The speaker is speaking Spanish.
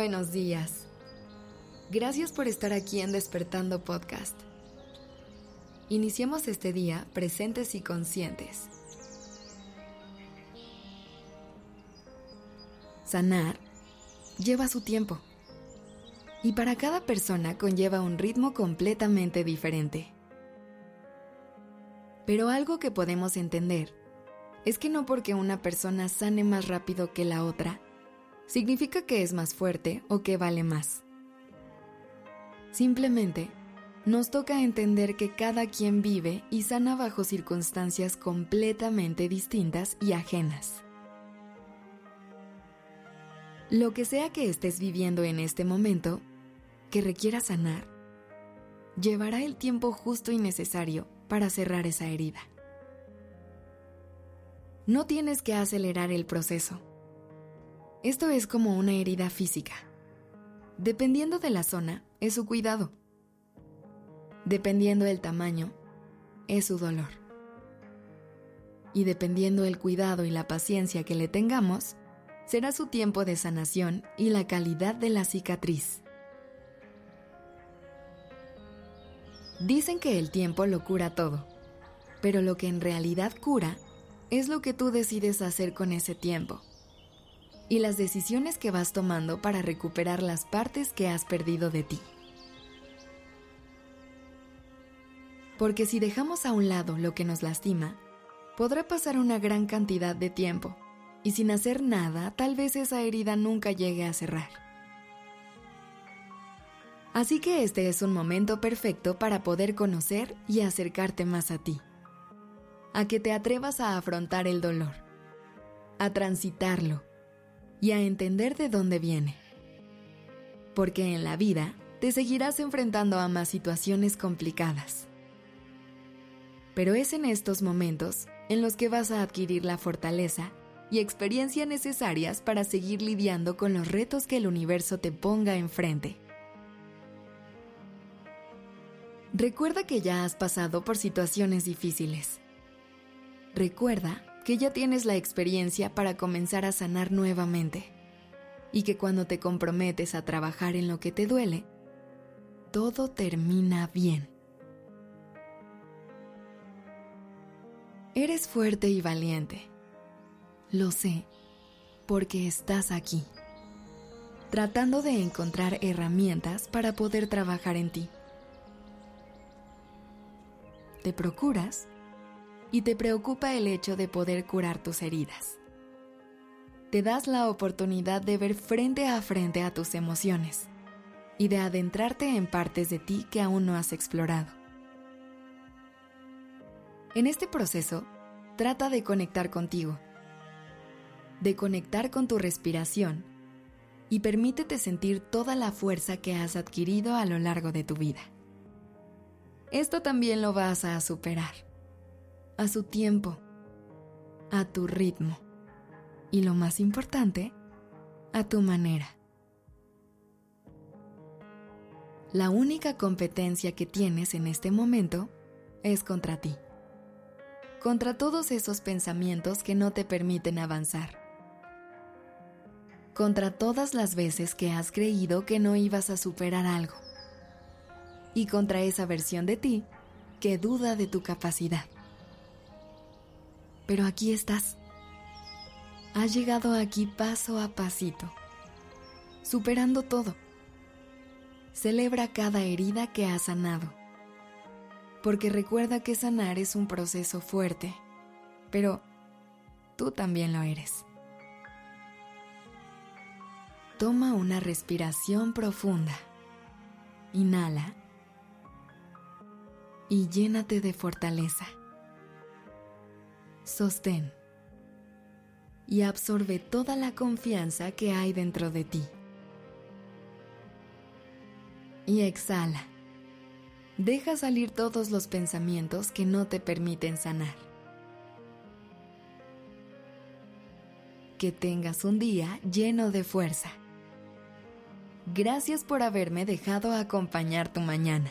buenos días. Gracias por estar aquí en Despertando Podcast. Iniciemos este día presentes y conscientes. Sanar lleva su tiempo y para cada persona conlleva un ritmo completamente diferente. Pero algo que podemos entender es que no porque una persona sane más rápido que la otra, significa que es más fuerte o que vale más. Simplemente, nos toca entender que cada quien vive y sana bajo circunstancias completamente distintas y ajenas. Lo que sea que estés viviendo en este momento, que requiera sanar, llevará el tiempo justo y necesario para cerrar esa herida. No tienes que acelerar el proceso. Esto es como una herida física. Dependiendo de la zona, es su cuidado. Dependiendo del tamaño, es su dolor. Y dependiendo el cuidado y la paciencia que le tengamos, será su tiempo de sanación y la calidad de la cicatriz. Dicen que el tiempo lo cura todo, pero lo que en realidad cura es lo que tú decides hacer con ese tiempo y las decisiones que vas tomando para recuperar las partes que has perdido de ti. Porque si dejamos a un lado lo que nos lastima, podrá pasar una gran cantidad de tiempo y sin hacer nada tal vez esa herida nunca llegue a cerrar. Así que este es un momento perfecto para poder conocer y acercarte más a ti a que te atrevas a afrontar el dolor, a transitarlo y a entender de dónde viene. Porque en la vida te seguirás enfrentando a más situaciones complicadas. Pero es en estos momentos en los que vas a adquirir la fortaleza y experiencia necesarias para seguir lidiando con los retos que el universo te ponga enfrente. Recuerda que ya has pasado por situaciones difíciles Recuerda que ya tienes la experiencia para comenzar a sanar nuevamente y que cuando te comprometes a trabajar en lo que te duele, todo termina bien. Eres fuerte y valiente. Lo sé, porque estás aquí, tratando de encontrar herramientas para poder trabajar en ti. Te procuras y te preocupa el hecho de poder curar tus heridas. Te das la oportunidad de ver frente a frente a tus emociones y de adentrarte en partes de ti que aún no has explorado. En este proceso, trata de conectar contigo, de conectar con tu respiración y permítete sentir toda la fuerza que has adquirido a lo largo de tu vida. Esto también lo vas a superar a su tiempo, a tu ritmo y lo más importante, a tu manera. La única competencia que tienes en este momento es contra ti, contra todos esos pensamientos que no te permiten avanzar, contra todas las veces que has creído que no ibas a superar algo y contra esa versión de ti que duda de tu capacidad pero aquí estás. Has llegado aquí paso a pasito, superando todo. Celebra cada herida que has sanado, porque recuerda que sanar es un proceso fuerte, pero tú también lo eres. Toma una respiración profunda. Inhala y llénate de fortaleza sostén y absorbe toda la confianza que hay dentro de ti. Y exhala. Deja salir todos los pensamientos que no te permiten sanar. Que tengas un día lleno de fuerza. Gracias por haberme dejado acompañar tu mañana.